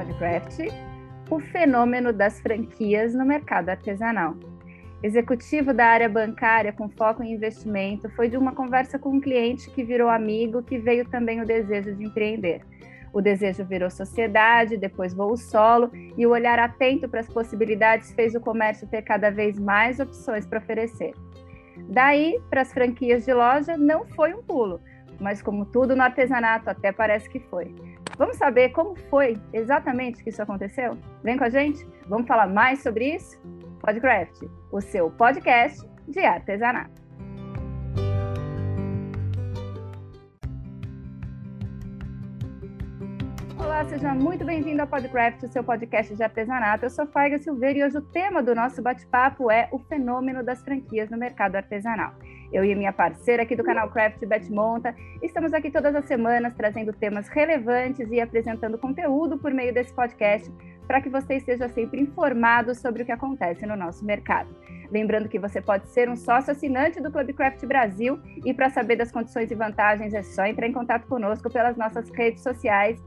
Podcraft, o fenômeno das franquias no mercado artesanal. Executivo da área bancária com foco em investimento, foi de uma conversa com um cliente que virou amigo, que veio também o desejo de empreender. O desejo virou sociedade, depois voo solo, e o olhar atento para as possibilidades fez o comércio ter cada vez mais opções para oferecer. Daí, para as franquias de loja, não foi um pulo, mas como tudo no artesanato, até parece que foi. Vamos saber como foi exatamente que isso aconteceu? Vem com a gente? Vamos falar mais sobre isso? Podcraft, o seu podcast de artesanato. Olá, seja muito bem-vindo ao Podcraft, o seu podcast de artesanato. Eu sou Faiga Silveira e hoje o tema do nosso bate-papo é o fenômeno das franquias no mercado artesanal. Eu e minha parceira aqui do canal Craft, Beth Monta, estamos aqui todas as semanas trazendo temas relevantes e apresentando conteúdo por meio desse podcast para que você esteja sempre informado sobre o que acontece no nosso mercado. Lembrando que você pode ser um sócio assinante do Clubcraft Brasil e para saber das condições e vantagens é só entrar em contato conosco pelas nossas redes sociais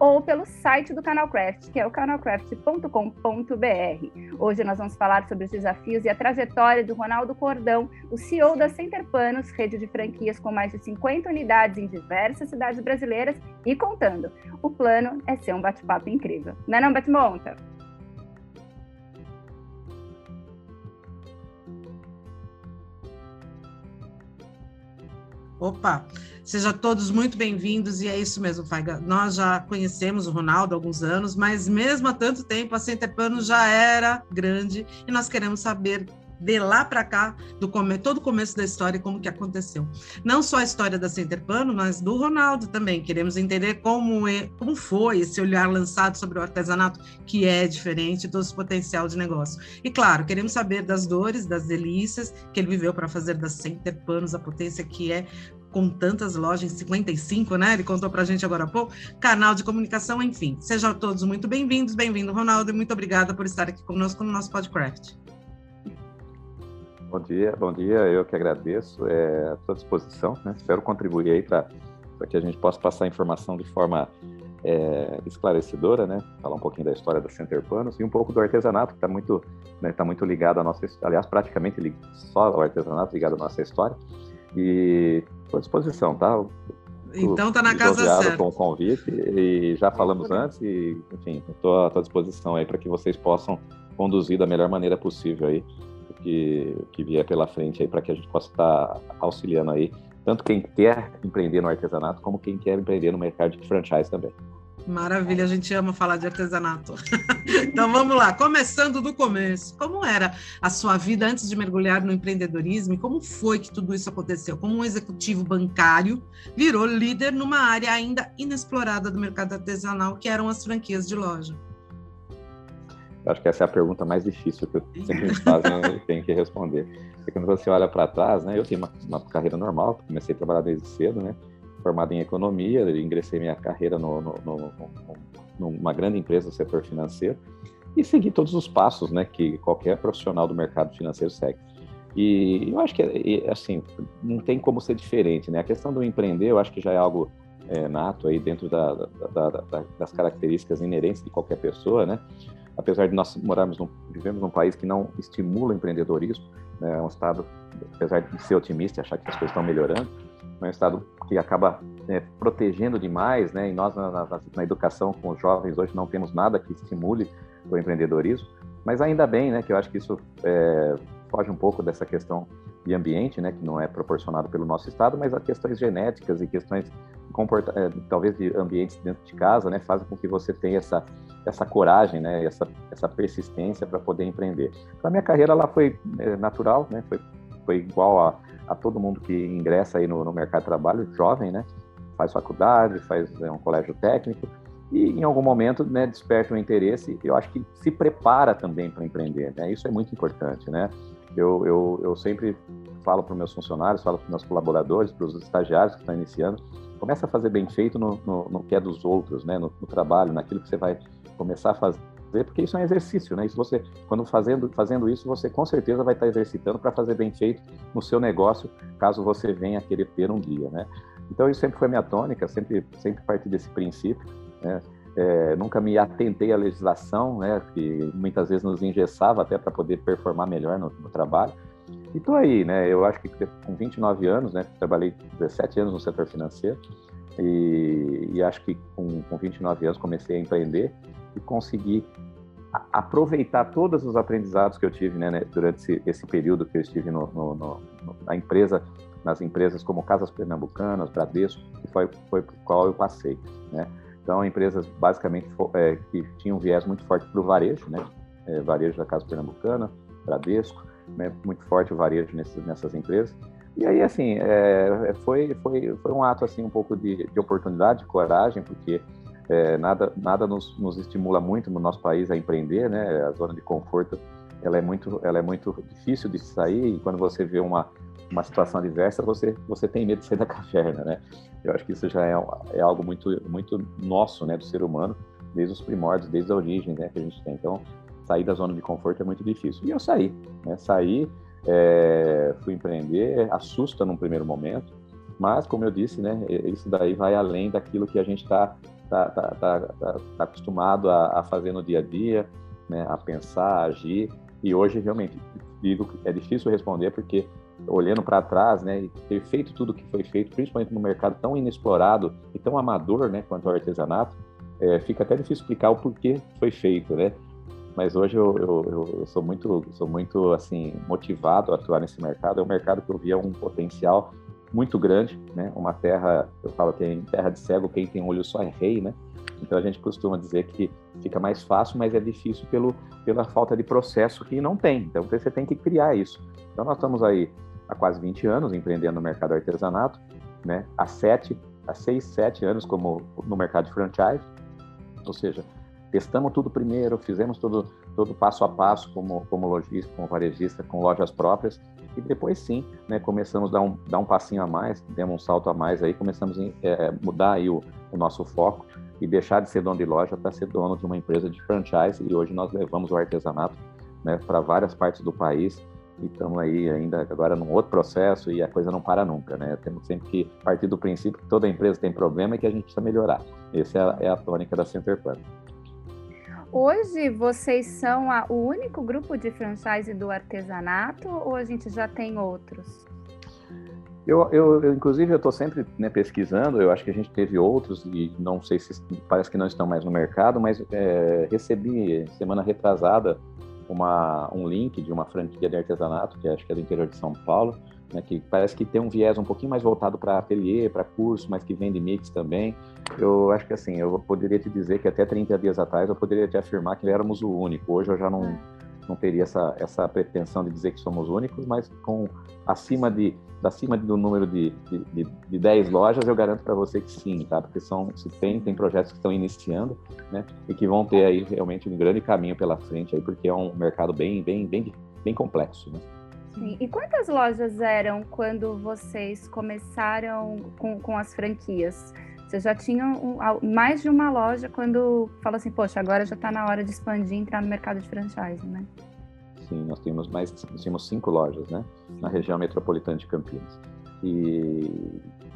ou pelo site do Canalcraft, que é o canalcraft.com.br. Hoje nós vamos falar sobre os desafios e a trajetória do Ronaldo Cordão, o CEO da Center Panos, rede de franquias com mais de 50 unidades em diversas cidades brasileiras e contando. O plano é ser um bate-papo incrível. Não é não, Betmonta? Opa, sejam todos muito bem-vindos e é isso mesmo, Faiga. Nós já conhecemos o Ronaldo há alguns anos, mas mesmo há tanto tempo a Centerpano já era grande e nós queremos saber de lá para cá, do come, todo o começo da história como que aconteceu. Não só a história da Centerpano, mas do Ronaldo também. Queremos entender como, é, como foi esse olhar lançado sobre o artesanato, que é diferente do seu potencial de negócio. E claro, queremos saber das dores, das delícias que ele viveu para fazer da Centerpanos a potência que é com tantas lojas, 55, né? Ele contou para a gente agora há pouco, canal de comunicação, enfim. Sejam todos muito bem-vindos, bem-vindo, Ronaldo, e muito obrigada por estar aqui conosco no nosso podcast. Bom dia, bom dia. Eu que agradeço. É, à sua disposição. Né? Espero contribuir aí para que a gente possa passar a informação de forma é, esclarecedora, né? Falar um pouquinho da história da Center Panos e um pouco do artesanato, que está muito, né, tá muito ligado à nossa aliás, praticamente só o artesanato ligado à nossa história. E estou à disposição, tá? Então tá na casa certa. com o convite e já falamos antes e, enfim, estou à disposição aí para que vocês possam conduzir da melhor maneira possível aí que, que vier pela frente aí para que a gente possa estar tá auxiliando aí tanto quem quer empreender no artesanato como quem quer empreender no mercado de franchise também. Maravilha, a gente ama falar de artesanato. então vamos lá, começando do começo. Como era a sua vida antes de mergulhar no empreendedorismo e como foi que tudo isso aconteceu? Como um executivo bancário virou líder numa área ainda inexplorada do mercado artesanal, que eram as franquias de loja? Acho que essa é a pergunta mais difícil que eu sempre me fazem e tenho que responder. Porque quando você olha para trás, né, eu tenho uma, uma, carreira normal, comecei a trabalhar desde cedo, né, formado em economia, ingressei minha carreira no, no, no, numa grande empresa do setor financeiro e segui todos os passos, né, que qualquer profissional do mercado financeiro segue. E eu acho que, assim, não tem como ser diferente, né? A questão do empreender, eu acho que já é algo é, nato aí dentro da, da, da, das características inerentes de qualquer pessoa, né? Apesar de nós morarmos, num, vivemos num país que não estimula o empreendedorismo, né, é um estado, apesar de ser otimista e achar que as coisas estão melhorando, é um estado que acaba é, protegendo demais, né, e nós na, na, na, educação com os jovens hoje não temos nada que estimule o empreendedorismo, mas ainda bem, né, que eu acho que isso é, foge um pouco dessa questão de ambiente, né, que não é proporcionado pelo nosso estado, mas as questões genéticas e questões comporta é, talvez de ambientes dentro de casa, né, fazem com que você tenha essa essa coragem, né, essa essa persistência para poder empreender. Então, a minha carreira lá foi é, natural, né, foi foi igual a, a todo mundo que ingressa aí no, no mercado de trabalho, jovem, né, faz faculdade, faz é, um colégio técnico e em algum momento né, desperta um interesse. Eu acho que se prepara também para empreender, né? Isso é muito importante, né? Eu, eu, eu sempre falo para os meus funcionários, falo para os meus colaboradores, para os estagiários que estão iniciando, começa a fazer bem feito no, no, no que é dos outros, né? No, no, trabalho, naquilo que você vai começar a fazer, porque isso é um exercício, né? Isso você, quando fazendo, fazendo isso, você com certeza vai estar exercitando para fazer bem feito no seu negócio, caso você venha querer ter um dia, né? Então isso sempre foi minha tônica, sempre sempre parti desse princípio, né? é, nunca me atentei à legislação, né, que muitas vezes nos engessava até para poder performar melhor no, no trabalho. E estou aí, né? Eu acho que com 29 anos, né? Trabalhei 17 anos no setor financeiro e, e acho que com, com 29 anos comecei a empreender e consegui aproveitar todos os aprendizados que eu tive né, né, durante esse, esse, período que eu estive no, no, no, na empresa, nas empresas como Casas Pernambucanas, Bradesco, que foi, foi por qual eu passei, né? Então, empresas basicamente é, que tinham um viés muito forte para o varejo, né? É, varejo da Casa Pernambucana, Bradesco, né? muito forte o varejo nessas, nessas empresas. E aí, assim, é, foi, foi, foi um ato, assim, um pouco de, de oportunidade, de coragem, porque é, nada, nada nos, nos, estimula muito no nosso país a empreender, né? A zona de conforto, ela é muito, ela é muito difícil de sair e quando você vê uma, uma situação adversa, você, você tem medo de sair da caverna, né? Eu acho que isso já é, é algo muito, muito nosso, né, do ser humano, desde os primórdios, desde a origem, né, que a gente tem. Então, sair da zona de conforto é muito difícil. E eu saí, né? Saí, é, fui empreender, assusta num primeiro momento, mas, como eu disse, né, isso daí vai além daquilo que a gente está tá, tá, tá, tá, tá acostumado a, a, fazer no dia a dia, né, a pensar, a agir. E hoje, realmente, digo que é difícil responder porque olhando para trás, né, e ter feito tudo que foi feito, principalmente no mercado tão inexplorado e tão amador, né, quanto ao artesanato, é, fica até difícil explicar o porquê foi feito, né? Mas hoje eu, eu, eu, sou muito, sou muito assim motivado a atuar nesse mercado. É um mercado que eu via um potencial muito grande, né? Uma terra, eu falo que é terra de cego quem tem olho só é rei, né? Então a gente costuma dizer que fica mais fácil, mas é difícil pelo, pela falta de processo que não tem. Então você tem que criar isso. Então nós estamos aí há quase 20 anos empreendendo no mercado artesanato, né? Há sete, há seis, sete anos como no mercado de franchise, ou seja, testamos tudo primeiro, fizemos todo todo passo a passo como como lojista, como varejista, com lojas próprias e depois sim, né? Começamos a dar um dar um passinho a mais, demos um salto a mais aí, começamos a é, mudar aí o, o nosso foco e deixar de ser dono de loja para ser dono de uma empresa de franchise e hoje nós levamos o artesanato né, para várias partes do país e estamos aí ainda agora num outro processo e a coisa não para nunca, né? Temos sempre que partir do princípio que toda empresa tem problema e que a gente precisa melhorar. Essa é a, é a tônica da Centerplan. Hoje vocês são a, o único grupo de franchise do artesanato ou a gente já tem outros? Eu, eu, eu inclusive, eu estou sempre né, pesquisando. Eu acho que a gente teve outros e não sei se parece que não estão mais no mercado, mas é, recebi semana retrasada uma, um link de uma franquia de artesanato, que acho que é do interior de São Paulo, né, que parece que tem um viés um pouquinho mais voltado para ateliê, para curso, mas que vende mix também. Eu acho que assim, eu poderia te dizer que até 30 dias atrás eu poderia te afirmar que éramos o único. Hoje eu já não, não teria essa, essa pretensão de dizer que somos únicos, mas com acima de acima do número de, de, de 10 lojas, eu garanto para você que sim, tá? Porque são, se tem, tem projetos que estão iniciando, né? E que vão ter aí realmente um grande caminho pela frente aí, porque é um mercado bem, bem, bem, bem complexo, né? Sim. E quantas lojas eram quando vocês começaram com, com as franquias? Vocês já tinham um, mais de uma loja quando fala assim, poxa, agora já está na hora de expandir e entrar no mercado de franchise, né? Sim, nós temos mais, nós temos cinco lojas, né, na região metropolitana de Campinas. E,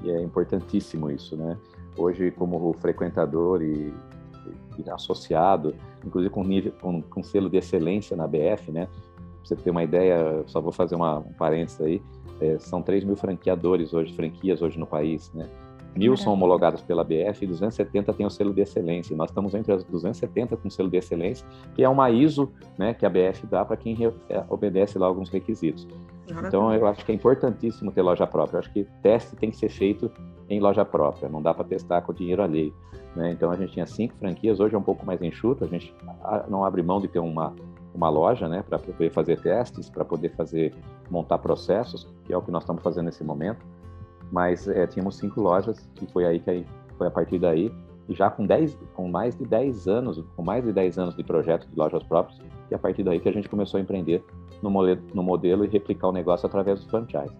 e é importantíssimo isso, né? Hoje, como frequentador e, e associado, inclusive com, nível, com, com selo de excelência na BF, né? Você ter uma ideia, só vou fazer uma, um parênteses aí, é, são 3 mil franqueadores hoje, franquias hoje no país, né? Mil são homologadas pela BF e 270 têm o selo de excelência. Nós estamos entre as 270 com selo de excelência, que é uma ISO né, que a BF dá para quem é, obedece lá alguns requisitos. Então, eu acho que é importantíssimo ter loja própria. Eu acho que teste tem que ser feito em loja própria, não dá para testar com dinheiro alheio. Né? Então, a gente tinha cinco franquias, hoje é um pouco mais enxuto, a gente não abre mão de ter uma, uma loja né, para poder fazer testes, para poder fazer montar processos, que é o que nós estamos fazendo nesse momento mas é, tínhamos cinco lojas e foi aí que aí, foi a partir daí e já com 10, com mais de 10 anos, com mais de 10 anos de projeto de lojas próprias, e a partir daí que a gente começou a empreender no modelo, no modelo e replicar o negócio através do franchise.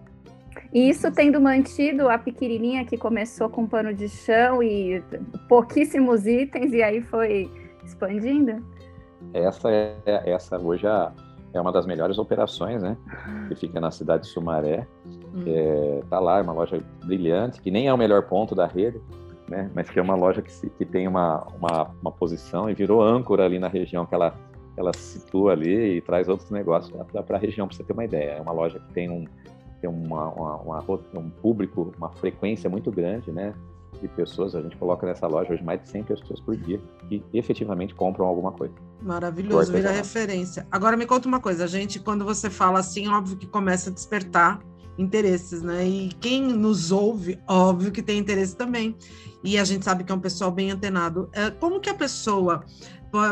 E isso tendo mantido a pequenininha que começou com pano de chão e pouquíssimos itens e aí foi expandindo? Essa é essa hoje é, é uma das melhores operações, né? Que fica na cidade de Sumaré Hum. É, tá lá, é uma loja brilhante, que nem é o melhor ponto da rede, né? Mas que é uma loja que, se, que tem uma, uma, uma, posição e virou âncora ali na região que ela, ela se situa ali e traz outros negócios para a região, para você ter uma ideia. É uma loja que tem um, tem uma, uma, uma, um público, uma frequência muito grande, né? De pessoas, a gente coloca nessa loja hoje mais de 100 pessoas por dia que efetivamente compram alguma coisa. Maravilhoso, vira referência. Agora me conta uma coisa, a gente, quando você fala assim, óbvio que começa a despertar interesses, né? E quem nos ouve, óbvio que tem interesse também. E a gente sabe que é um pessoal bem antenado. É, como que a pessoa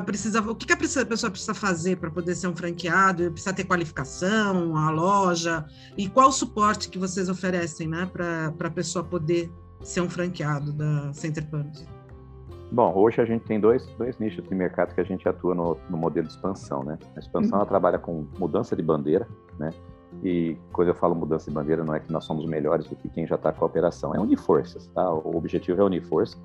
precisa, o que, que a pessoa precisa fazer para poder ser um franqueado? Precisa ter qualificação, a loja? E qual o suporte que vocês oferecem, né, para a pessoa poder ser um franqueado da Center Panos? Bom, hoje a gente tem dois, dois nichos de mercado que a gente atua no, no modelo de expansão, né? A expansão uhum. ela trabalha com mudança de bandeira, né? E quando eu falo mudança de bandeira, não é que nós somos melhores do que quem já está com a operação, é unir forças, tá? O objetivo é unir forças,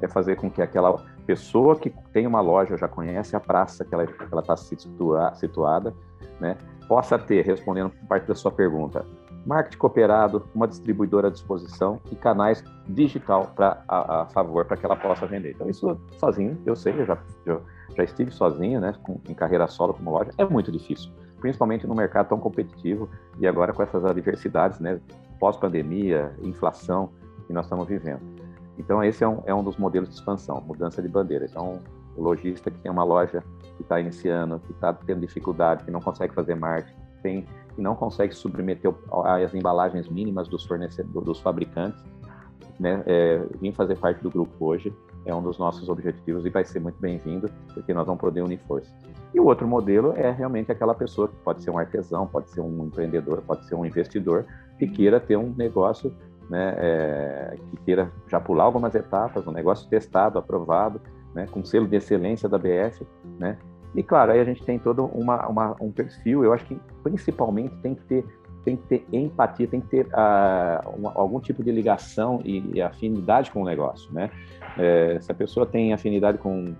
é fazer com que aquela pessoa que tem uma loja, já conhece a praça que ela está situa, situada, né? Possa ter, respondendo parte da sua pergunta, marketing cooperado, uma distribuidora à disposição e canais digital para a, a, favor para que ela possa vender. Então isso sozinho, eu sei, eu já, eu já estive sozinho, né, com, em carreira solo como loja, é muito difícil principalmente no mercado tão competitivo e agora com essas adversidades, né, pós-pandemia, inflação que nós estamos vivendo. Então, esse é um, é um dos modelos de expansão, mudança de bandeira. Então, o lojista que tem uma loja que está iniciando, que está tendo dificuldade, que não consegue fazer marketing, tem, que não consegue submeter as embalagens mínimas dos fornecedores, dos fabricantes, né, é, vir fazer parte do grupo hoje é um dos nossos objetivos e vai ser muito bem-vindo, porque nós vamos poder unir forças. E o outro modelo é realmente aquela pessoa que pode ser um artesão, pode ser um empreendedor, pode ser um investidor, que queira ter um negócio, né, é, que queira já pular algumas etapas, um negócio testado, aprovado, né, com selo de excelência da BF, né, e claro, aí a gente tem todo uma, uma, um perfil, eu acho que principalmente tem que ter tem que ter empatia, tem que ter uh, uma, algum tipo de ligação e, e, afinidade com o negócio, né? É, se a pessoa tem afinidade com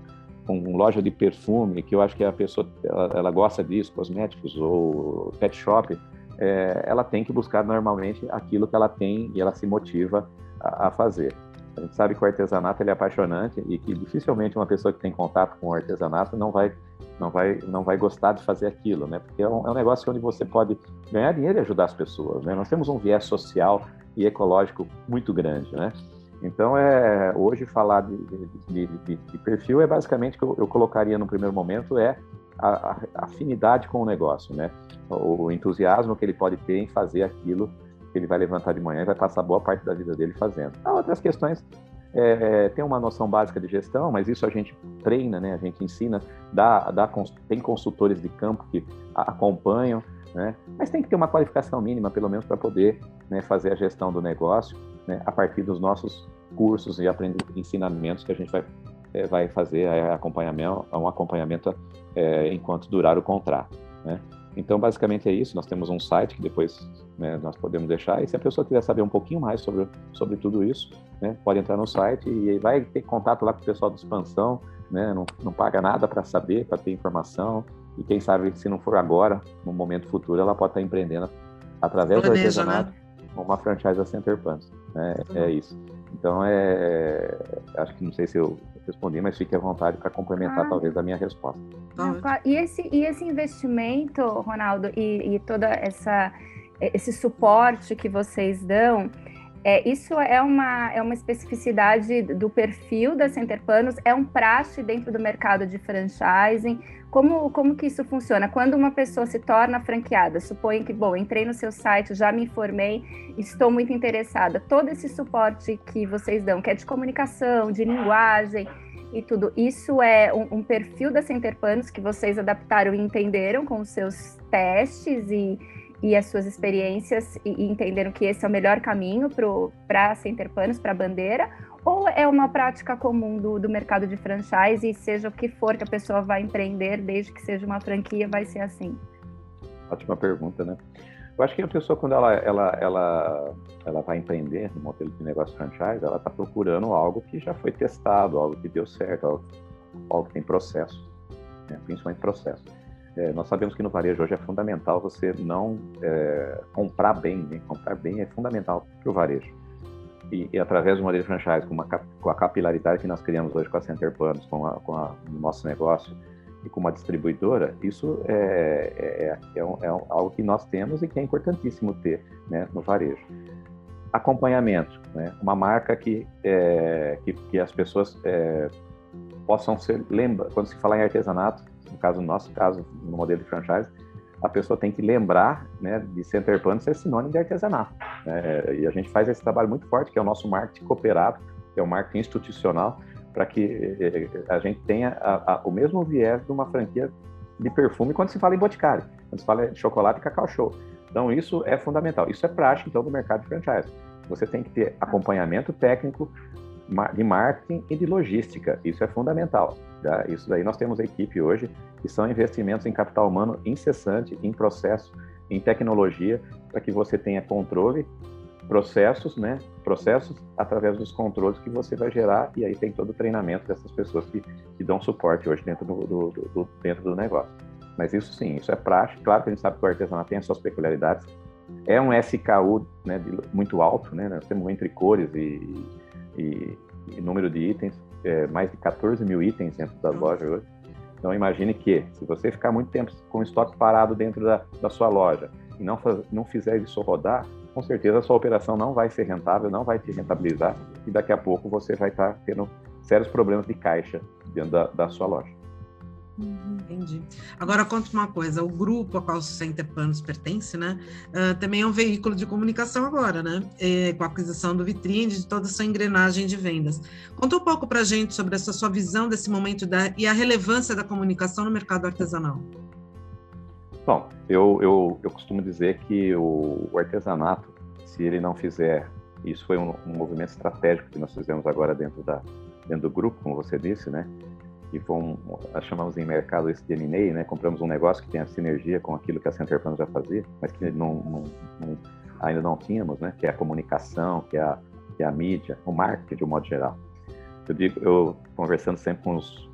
com loja de perfume, que eu acho que a pessoa ela, ela gosta disso, cosméticos ou pet shop, é, ela tem que buscar normalmente aquilo que ela tem e ela se motiva a, a fazer. A gente sabe que o artesanato ele é apaixonante e que dificilmente uma pessoa que tem contato com o artesanato não vai não vai não vai gostar de fazer aquilo, né? Porque é um, é um negócio onde você pode ganhar dinheiro e ajudar as pessoas, né? Nós temos um viés social e ecológico muito grande, né? Então, é, hoje falar de, de, de, de perfil é basicamente que eu, eu, colocaria no primeiro momento é a, a, afinidade com o negócio, né? O, o, entusiasmo que ele pode ter em fazer aquilo ele vai levantar de manhã e vai passar boa parte da vida dele fazendo. Há outras questões, é, é tem uma noção básica de gestão, mas isso a gente treina, né? A gente ensina, dá, dá, tem consultores de campo que acompanham, né? Mas tem que ter uma qualificação mínima, pelo menos, para poder né, fazer a gestão do negócio né, a partir dos nossos cursos e ensinamentos que a gente vai, é, vai fazer é, acompanhamento, um acompanhamento é, enquanto durar o contrato. Né? Então, basicamente é isso. Nós temos um site que depois né, nós podemos deixar. E se a pessoa quiser saber um pouquinho mais sobre, sobre tudo isso, né, pode entrar no site e vai ter contato lá com o pessoal do Expansão. Né, não, não paga nada para saber, para ter informação. E quem sabe, se não for agora, no momento futuro, ela pode estar empreendendo através Planeja, do artesanato né? uma franchise da Center Pants. Né? Uhum. É isso. Então, é, acho que não sei se eu respondi, mas fique à vontade para complementar ah. talvez a minha resposta. E esse, e esse investimento, Ronaldo, e, e toda essa esse suporte que vocês dão, é, isso é uma, é uma especificidade do perfil da Center Panos, é um praxe dentro do mercado de franchising. Como, como que isso funciona? Quando uma pessoa se torna franqueada, suponho que, bom, entrei no seu site, já me informei, estou muito interessada. Todo esse suporte que vocês dão, que é de comunicação, de linguagem e tudo, isso é um, um perfil da Center Panos que vocês adaptaram e entenderam com os seus testes e, e as suas experiências e, e entenderam que esse é o melhor caminho para Center Panos, para a bandeira? Ou é uma prática comum do, do mercado de franchise e seja o que for que a pessoa vai empreender, desde que seja uma franquia, vai ser assim? Ótima pergunta, né? Eu acho que a pessoa, quando ela, ela, ela, ela vai empreender no modelo de negócio franchise, ela está procurando algo que já foi testado, algo que deu certo, algo, algo que tem processo, né? principalmente processo. É, nós sabemos que no varejo hoje é fundamental você não é, comprar bem, né? comprar bem é fundamental para o varejo. e, e, através do modelo de franchise, com, uma, com, a capilaridade que nós criamos hoje com a Center Planos, com, a, com a, o nosso negócio e com uma distribuidora, isso é, é, é, um, é, algo que nós temos e que é importantíssimo ter né, no varejo. Acompanhamento, né, uma marca que, é, que, que, as pessoas é, possam ser, lembra, quando se fala em artesanato, no caso, no nosso caso, no modelo de franchise, a pessoa tem que lembrar né, de Center Plano ser sinônimo de artesanato. Né? E a gente faz esse trabalho muito forte, que é o nosso marketing cooperado, que é o marketing institucional, para que eh, a gente tenha a, a, o mesmo viés de uma franquia de perfume quando se fala em boticário, quando se fala de chocolate e cacau show. Então, isso é fundamental. Isso é prático, então, do mercado de franchise. Você tem que ter acompanhamento técnico de marketing e de logística. Isso é fundamental. Tá? Isso daí nós temos a equipe hoje que são investimentos em capital humano incessante, em processo, em tecnologia, para que você tenha controle, processos, né? Processos através dos controles que você vai gerar e aí tem todo o treinamento dessas pessoas que, que dão suporte hoje dentro do, do, do, dentro do negócio. Mas isso sim, isso é prático. Claro que a gente sabe que o artesanato tem as suas peculiaridades. É um SKU né, de, muito alto, né? Nós temos entre cores e, e, e número de itens, é, mais de 14 mil itens dentro das lojas hoje. Então imagine que se você ficar muito tempo com o estoque parado dentro da, da sua loja e não, faz, não fizer isso rodar, com certeza a sua operação não vai ser rentável, não vai te rentabilizar e daqui a pouco você vai estar tendo sérios problemas de caixa dentro da, da sua loja. Uhum. Entendi. Agora conta uma coisa, o grupo a qual o Center Panos pertence, né, uh, também é um veículo de comunicação agora, né, é, com a aquisição do Vitrine, de toda a sua engrenagem de vendas. Conta um pouco para a gente sobre essa sua visão desse momento da, e a relevância da comunicação no mercado artesanal. Bom, eu, eu, eu costumo dizer que o, o artesanato, se ele não fizer, isso foi um, um movimento estratégico que nós fizemos agora dentro, da, dentro do grupo, como você disse, né, que foi chamamos em mercado esse de M&A, né? Compramos um negócio que tem a sinergia com aquilo que a Center Plans já fazia, mas que não, não, não, ainda não tínhamos, né? Que é a comunicação, que é a, que é a mídia, o marketing de um modo geral. Eu digo, eu conversando sempre com os,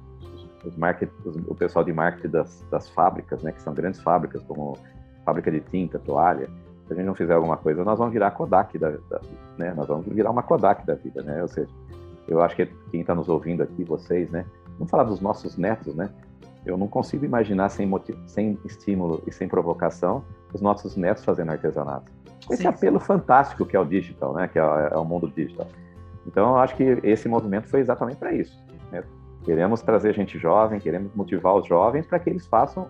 os market, os, o pessoal de marketing das, das fábricas, né? Que são grandes fábricas, como fábrica de tinta, toalha. Se a gente não fizer alguma coisa, nós vamos virar Kodak da, da né? Nós vamos virar uma Kodak da vida, né? Ou seja, eu acho que quem está nos ouvindo aqui, vocês, né? Vamos falar dos nossos netos, né? Eu não consigo imaginar sem, motivo, sem estímulo e sem provocação os nossos netos fazendo artesanato. Esse sim, apelo sim. fantástico que é o digital, né? Que é, é, o mundo digital. Então, eu acho que esse movimento foi exatamente para isso. Né? Queremos trazer gente jovem, queremos motivar os jovens para que eles façam,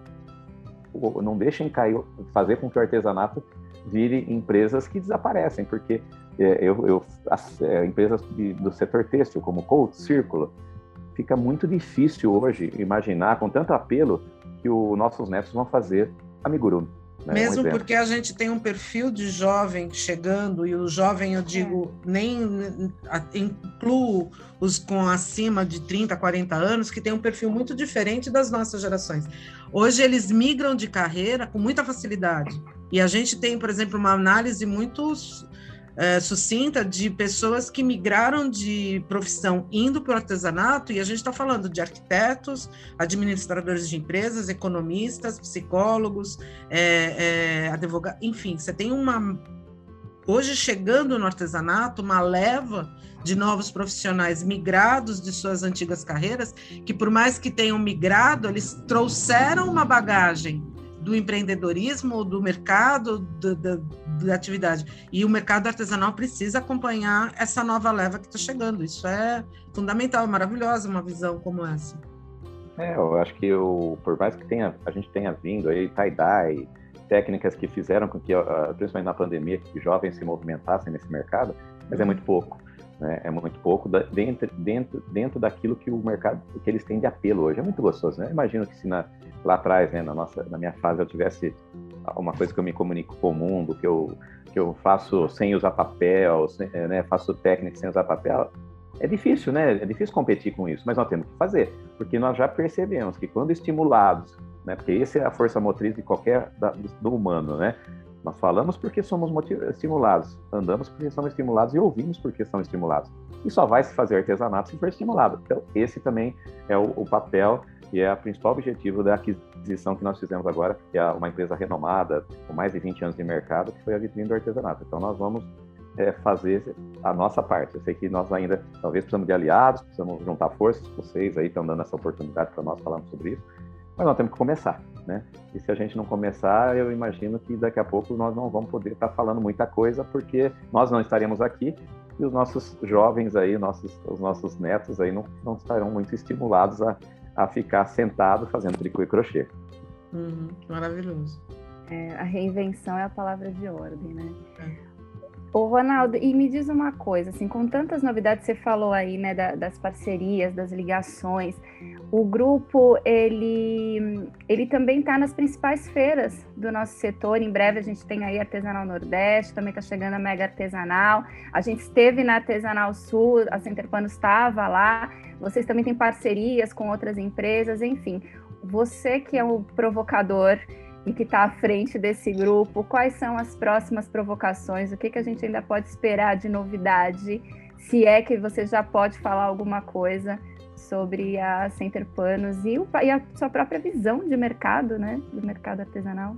não deixem cair, fazer com que o artesanato vire empresas que desaparecem, porque é, eu, eu as, é, empresas de, do setor têxtil, como Colt, Círculo, fica muito difícil hoje imaginar com tanto apelo que os nossos netos vão fazer amigurumi. Né? Mesmo um porque a gente tem um perfil de jovem chegando, e o jovem, eu digo, nem incluo os com acima de 30, 40 anos, que tem um perfil muito diferente das nossas gerações. Hoje eles migram de carreira com muita facilidade. E a gente tem, por exemplo, uma análise muito é, sucinta de pessoas que migraram de profissão indo para o artesanato, e a gente está falando de arquitetos, administradores de empresas, economistas, psicólogos, é, é, advogados, enfim, você tem uma. Hoje, chegando no artesanato, uma leva de novos profissionais migrados de suas antigas carreiras, que por mais que tenham migrado, eles trouxeram uma bagagem do empreendedorismo, do mercado, do, do, da atividade. E o mercado artesanal precisa acompanhar essa nova leva que está chegando. Isso é fundamental, maravilhosa uma visão como essa. É, eu acho que o, por mais que tenha, a gente tenha vindo aí tie-dye, técnicas que fizeram com que, principalmente na pandemia, que jovens se movimentassem nesse mercado, mas é muito pouco. Né? É muito pouco da, dentro, dentro, dentro daquilo que o mercado, que eles têm de apelo hoje. É muito gostoso, né? Imagino que se na, lá atrás, né, na, nossa, na minha fase, eu tivesse uma coisa que eu me comunico com o mundo, que eu, que eu faço sem usar papel, sem, né, faço técnica sem usar papel, é difícil, né? É difícil competir com isso, mas nós temos que fazer, porque nós já percebemos que quando estimulados, né, porque essa é a força motriz de qualquer da, do humano, né? Nós falamos porque somos estimulados, andamos porque somos estimulados e ouvimos porque são estimulados. E só vai se fazer artesanato se for estimulado. Então, esse também é o, o papel e é o principal objetivo da aquisição que nós fizemos agora, que é uma empresa renomada, com mais de 20 anos de mercado, que foi a vitrine do artesanato. Então, nós vamos é, fazer a nossa parte. Eu sei que nós ainda talvez precisamos de aliados, precisamos juntar forças, vocês aí estão dando essa oportunidade para nós falarmos sobre isso, mas nós temos que começar, né? E se a gente não começar, eu imagino que daqui a pouco nós não vamos poder estar falando muita coisa, porque nós não estaremos aqui e os nossos jovens aí, nossos, os nossos netos aí não, não estarão muito estimulados a, a ficar sentado fazendo tricô e crochê. Uhum, maravilhoso. É, a reinvenção é a palavra de ordem, né? É. Ô, Ronaldo, e me diz uma coisa, assim, com tantas novidades, você falou aí, né, da, das parcerias, das ligações, o grupo, ele, ele também está nas principais feiras do nosso setor, em breve a gente tem aí Artesanal Nordeste, também está chegando a Mega Artesanal, a gente esteve na Artesanal Sul, a Centerpano estava lá, vocês também têm parcerias com outras empresas, enfim, você que é o provocador e que está à frente desse grupo, quais são as próximas provocações, o que, que a gente ainda pode esperar de novidade, se é que você já pode falar alguma coisa sobre a Center Panos e, o, e a sua própria visão de mercado, né, do mercado artesanal.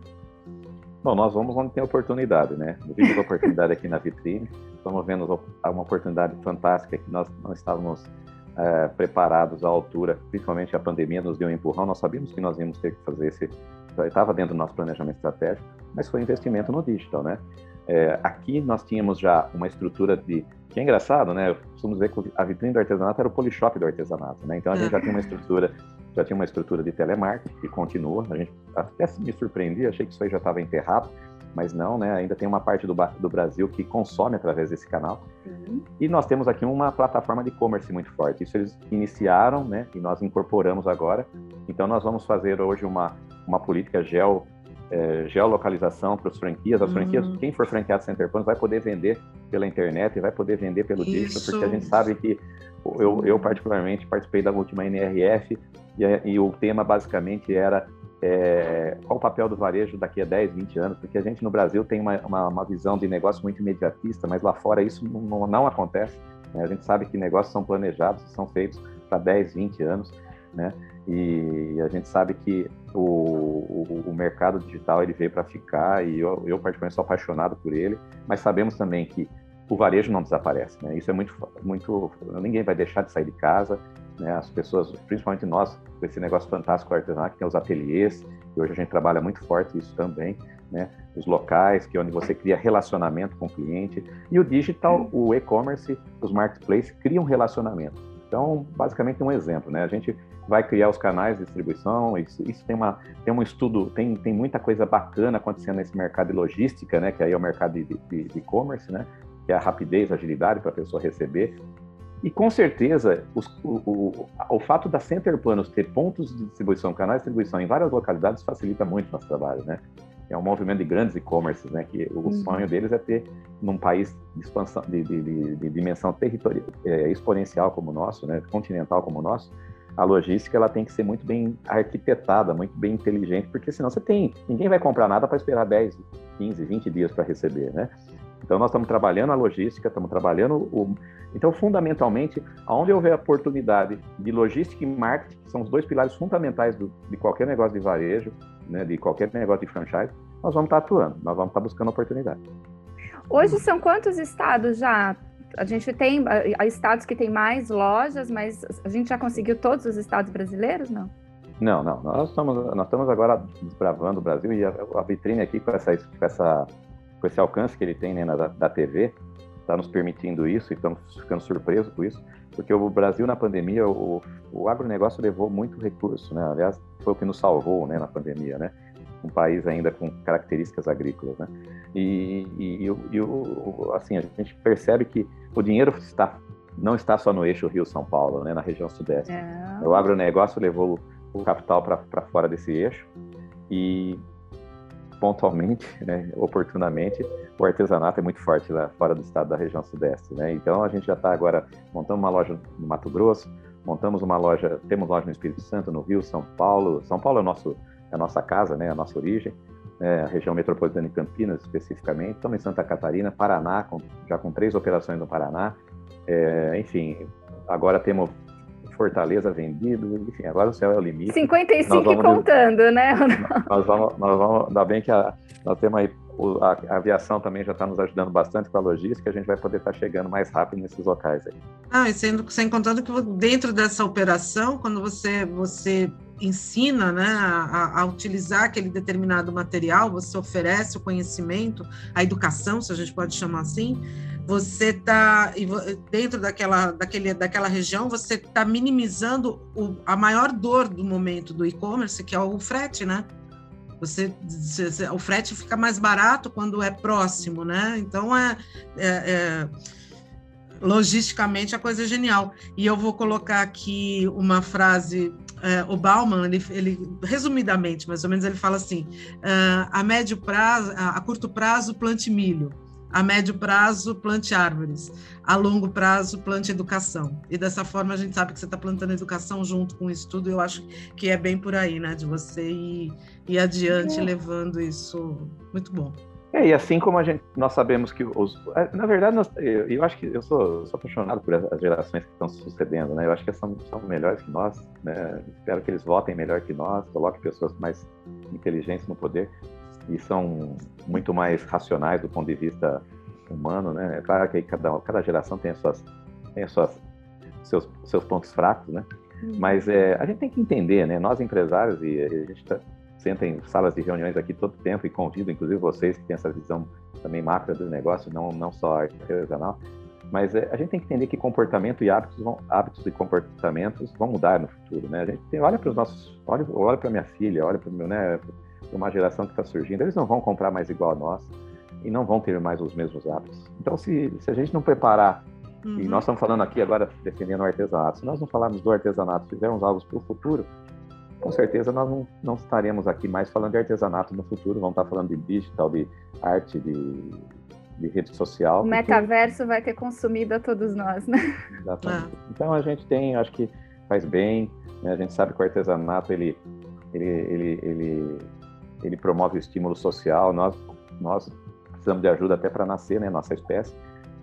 Bom, nós vamos onde tem oportunidade, né? Vídeo da oportunidade aqui na vitrine, estamos vendo uma oportunidade fantástica que nós não estávamos é, preparados à altura, principalmente a pandemia nos deu um empurrão, nós sabíamos que nós íamos ter que fazer esse estava dentro do nosso planejamento estratégico, mas foi investimento no digital, né? É, aqui nós tínhamos já uma estrutura de que é engraçado, né? Vamos ver que a vitrine do artesanato era o polishop do artesanato, né? Então a gente já tinha uma estrutura, já tinha uma estrutura de telemarketing que continua. A gente até me surpreendi, achei que isso aí já estava enterrado, mas não, né? Ainda tem uma parte do, do Brasil que consome através desse canal. E nós temos aqui uma plataforma de e-commerce muito forte. Isso eles iniciaram, né? E nós incorporamos agora. Então nós vamos fazer hoje uma uma política geo, é, geolocalização para as franquias. As franquias, uhum. quem for franqueado Center Point vai poder vender pela internet e vai poder vender pelo digital, porque a gente sabe que eu, eu particularmente participei da última NRF e, e o tema basicamente era é, qual o papel do varejo daqui a 10, 20 anos, porque a gente no Brasil tem uma, uma, uma visão de negócio muito imediatista, mas lá fora isso não, não acontece. Né? A gente sabe que negócios são planejados, são feitos para 10, 20 anos, né? E a gente sabe que o, o, o mercado digital ele veio para ficar e eu, eu, particularmente sou apaixonado por ele, mas sabemos também que o varejo não desaparece, né? Isso é muito, muito, ninguém vai deixar de sair de casa, né? As pessoas, principalmente nós, com esse negócio fantástico artesanal que tem os ateliês, e hoje a gente trabalha muito forte isso também, né? Os locais, que é onde você cria relacionamento com o cliente, e o digital, o e-commerce, os marketplaces criam relacionamento. Então, basicamente um exemplo, né? A gente vai criar os canais de distribuição. Isso, isso, tem, uma, tem um estudo, tem, tem muita coisa bacana acontecendo nesse mercado de logística, né? Que aí é o mercado de e-commerce, né? Que é a rapidez, a agilidade para a pessoa receber. E com certeza, os, o, o, o, fato da Center Planos ter pontos de distribuição, canais de distribuição em várias localidades facilita muito o nosso trabalho, né? É um movimento de grandes e-commerces, né? Que o uhum. sonho deles é ter, num país de expansão, de, de, de, de dimensão territorial, é, exponencial como o nosso, né? Continental como o nosso, a logística ela tem que ser muito bem arquitetada, muito bem inteligente, porque senão você tem, ninguém vai comprar nada para esperar 10, 15, 20 dias para receber, né? Então nós estamos trabalhando a logística, estamos trabalhando o então fundamentalmente, aonde houver oportunidade de logística e marketing, que são os dois pilares fundamentais do, de qualquer negócio de varejo, né, de qualquer negócio de franchise, nós vamos estar atuando, nós vamos estar buscando oportunidade. Hoje são quantos estados já a gente tem há estados que têm mais lojas, mas a gente já conseguiu todos os estados brasileiros, não? Não, não. Nós estamos, nós estamos agora desbravando o Brasil e a, a vitrine aqui com, essa, com, essa, com esse alcance que ele tem né, na, da TV está nos permitindo isso e estamos ficando surpresos com isso, porque o Brasil na pandemia, o, o agronegócio levou muito recurso, né? Aliás, foi o que nos salvou né, na pandemia, né? um país ainda com características agrícolas, né? E, e, e, o, assim a gente percebe que o dinheiro está não está só no eixo Rio São Paulo, né? Na região sudeste. É. O agronegócio levou o capital para fora desse eixo e pontualmente, né, oportunamente, o artesanato é muito forte lá fora do estado da região sudeste, né? Então a gente já está agora montando uma loja no Mato Grosso, montamos uma loja, temos loja no Espírito Santo, no Rio, São Paulo. São Paulo é nosso a nossa casa, né, a nossa origem, né, a região metropolitana de Campinas especificamente, estamos em Santa Catarina, Paraná, com, já com três operações no Paraná, é, enfim, agora temos Fortaleza vendido, enfim, agora o céu é o limite. 55 vamos, contando, né? Nós vamos, nós vamos, ainda bem que a, nós temos aí a, a, aviação também já está nos ajudando bastante com a logística, a gente vai poder estar tá chegando mais rápido nesses locais aí. Ah, e sendo, sem contando que dentro dessa operação, quando você, você ensina né, a, a, utilizar aquele determinado material, você oferece o conhecimento, a educação, se a gente pode chamar assim, você está dentro daquela, daquele, daquela região, você está minimizando o, a maior dor do momento do e-commerce, que é o frete, né? Você, o frete fica mais barato quando é próximo, né? Então é, é, é logisticamente a coisa é genial. E eu vou colocar aqui uma frase é, o Bauman, ele, ele, resumidamente, mais ou menos, ele fala assim: uh, a médio prazo, a, a curto prazo, plante milho a médio prazo, plante árvores. A longo prazo, plante educação. E dessa forma a gente sabe que você está plantando educação junto com o estudo. Eu acho que é bem por aí, né? De você ir, ir adiante é. levando isso. Muito bom. É, e assim como a gente, nós sabemos que os, é, na verdade, nós, eu, eu, acho que eu sou, sou, apaixonado por as gerações que estão sucedendo, né? Eu acho que são, são melhores que nós, né? Espero que eles votem melhor que nós, coloquem pessoas mais inteligentes no poder e são muito mais racionais do ponto de vista humano, né? É claro que cada, cada geração tem as suas, tem as suas seus, seus pontos fracos, né? Uhum. Mas é, a gente tem que entender, né? Nós empresários e a gente tá, senta em salas de reuniões aqui todo tempo e convido, inclusive vocês que têm essa visão também macro do negócio, não não só artesanal, mas é, a gente tem que entender que comportamento e hábitos vão, hábitos e comportamentos vão mudar no futuro, né? A gente tem, olha para os nossos, olha, olha para minha filha, olha para meu, né? Para uma geração que está surgindo, eles não vão comprar mais igual a nós e não vão ter mais os mesmos hábitos. Então, se, se a gente não preparar, uhum. e nós estamos falando aqui agora defendendo o artesanato, se nós não falarmos do artesanato, fizermos algo para o futuro, com certeza nós não, não estaremos aqui mais falando de artesanato no futuro, vamos estar falando de digital, de arte, de, de rede social. O metaverso porque... vai ter consumido a todos nós, né? Exatamente. Ah. Então a gente tem, acho que faz bem, né? a gente sabe que o artesanato ele, ele, ele, ele ele promove o estímulo social. Nós, nós precisamos de ajuda até para nascer, né, nossa espécie.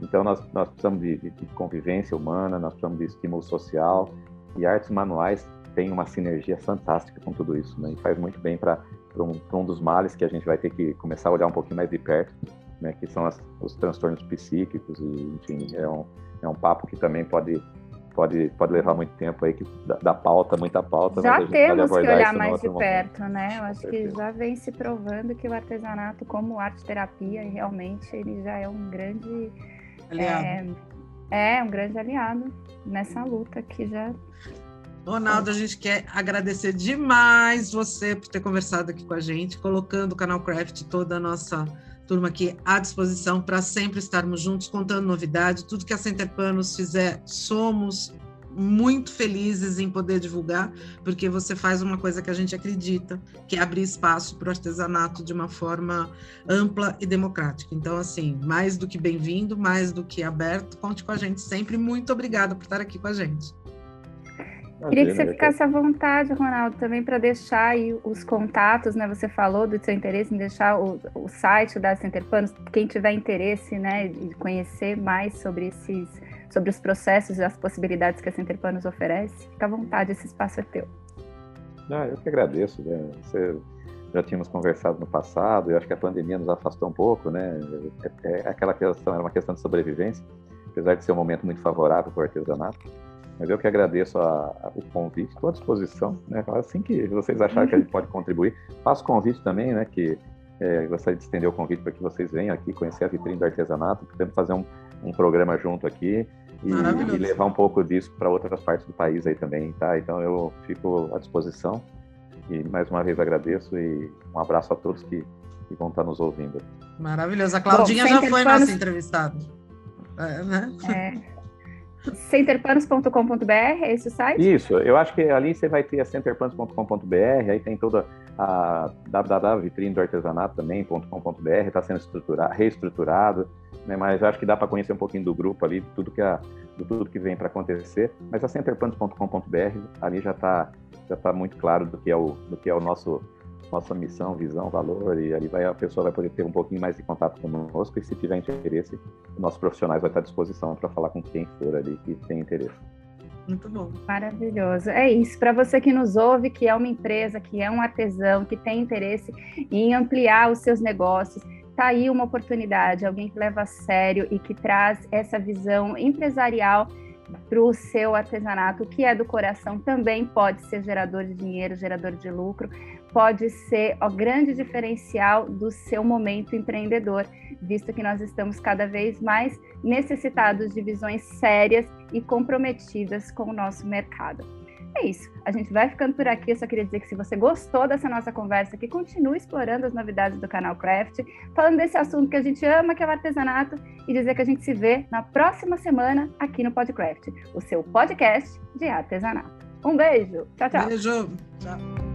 Então, nós, nós precisamos de, de, de, convivência humana, nós precisamos de estímulo social. E artes manuais têm uma sinergia fantástica com tudo isso, né? E faz muito bem para um, um dos males que a gente vai ter que começar a olhar um pouquinho mais de perto, né? Que são as, os transtornos psíquicos e, enfim, é um, é um papo que também pode pode, pode levar muito tempo aí, que dá, dá pauta, muita pauta. Já temos que olhar mais de perto, momento. né? Eu acho que já vem se provando que o artesanato, como arte-terapia, realmente ele já é um grande... Aliado. É, é, um grande aliado nessa luta que já Ronaldo, a gente quer agradecer demais você por ter conversado aqui com a gente, colocando o canal Craft toda a nossa turma aqui à disposição para sempre estarmos juntos, contando novidades, tudo que a Center Panos fizer, somos muito felizes em poder divulgar, porque você faz uma coisa que a gente acredita, que é abrir espaço para o artesanato de uma forma ampla e democrática. Então, assim, mais do que bem-vindo, mais do que aberto, conte com a gente sempre. Muito obrigada por estar aqui com a gente. Queria que você ficasse à vontade, Ronaldo, também para deixar aí os contatos, né? Você falou do seu interesse em deixar o, o site da Center Panos, quem tiver interesse, né, de conhecer mais sobre esses, sobre os processos e as possibilidades que a Center Panos oferece, fica à vontade, esse espaço é teu. Ah, eu que agradeço, né? Você já tínhamos conversado no passado, eu acho que a pandemia nos afastou um pouco, né? É, é aquela questão, era uma questão de sobrevivência, apesar de ser um momento muito favorável para o artesanato mas eu que agradeço a, a, o convite, estou à disposição. Né? Assim que vocês acharem que a gente pode contribuir, faço convite também, né? Que é, gostaria de estender o convite para que vocês venham aqui conhecer a vitrine do artesanato, podemos fazer um, um programa junto aqui e, e levar um pouco disso para outras partes do país aí também, tá? Então eu fico à disposição e mais uma vez agradeço e um abraço a todos que, que vão estar nos ouvindo. Maravilhoso. A Claudinha Bom, já foi nossa entrevistada. É, né? É centerpanos.com.br, é esse o site? Isso, eu acho que ali você vai ter a centerpanos.com.br, aí tem toda a www.vitrine do artesanato também.com.br, está sendo estruturado, reestruturado, né, mas acho que dá para conhecer um pouquinho do grupo ali, de tudo que, a, de tudo que vem para acontecer, mas a centerpanos.com.br ali já está já tá muito claro do que é o, do que é o nosso nossa missão, visão, valor, e ali vai, a pessoa vai poder ter um pouquinho mais de contato conosco, e se tiver interesse, nossos profissionais vão estar à disposição para falar com quem for ali que tem interesse. Muito bom. Maravilhoso. É isso. Para você que nos ouve, que é uma empresa, que é um artesão, que tem interesse em ampliar os seus negócios, tá aí uma oportunidade, alguém que leva a sério e que traz essa visão empresarial para o seu artesanato, que é do coração, também pode ser gerador de dinheiro, gerador de lucro, pode ser o grande diferencial do seu momento empreendedor, visto que nós estamos cada vez mais necessitados de visões sérias e comprometidas com o nosso mercado. É isso. A gente vai ficando por aqui. Eu só queria dizer que se você gostou dessa nossa conversa, que continue explorando as novidades do canal Craft, falando desse assunto que a gente ama, que é o artesanato, e dizer que a gente se vê na próxima semana aqui no Podcraft, o seu podcast de artesanato. Um beijo. Tchau, tchau. Beijo. Tchau.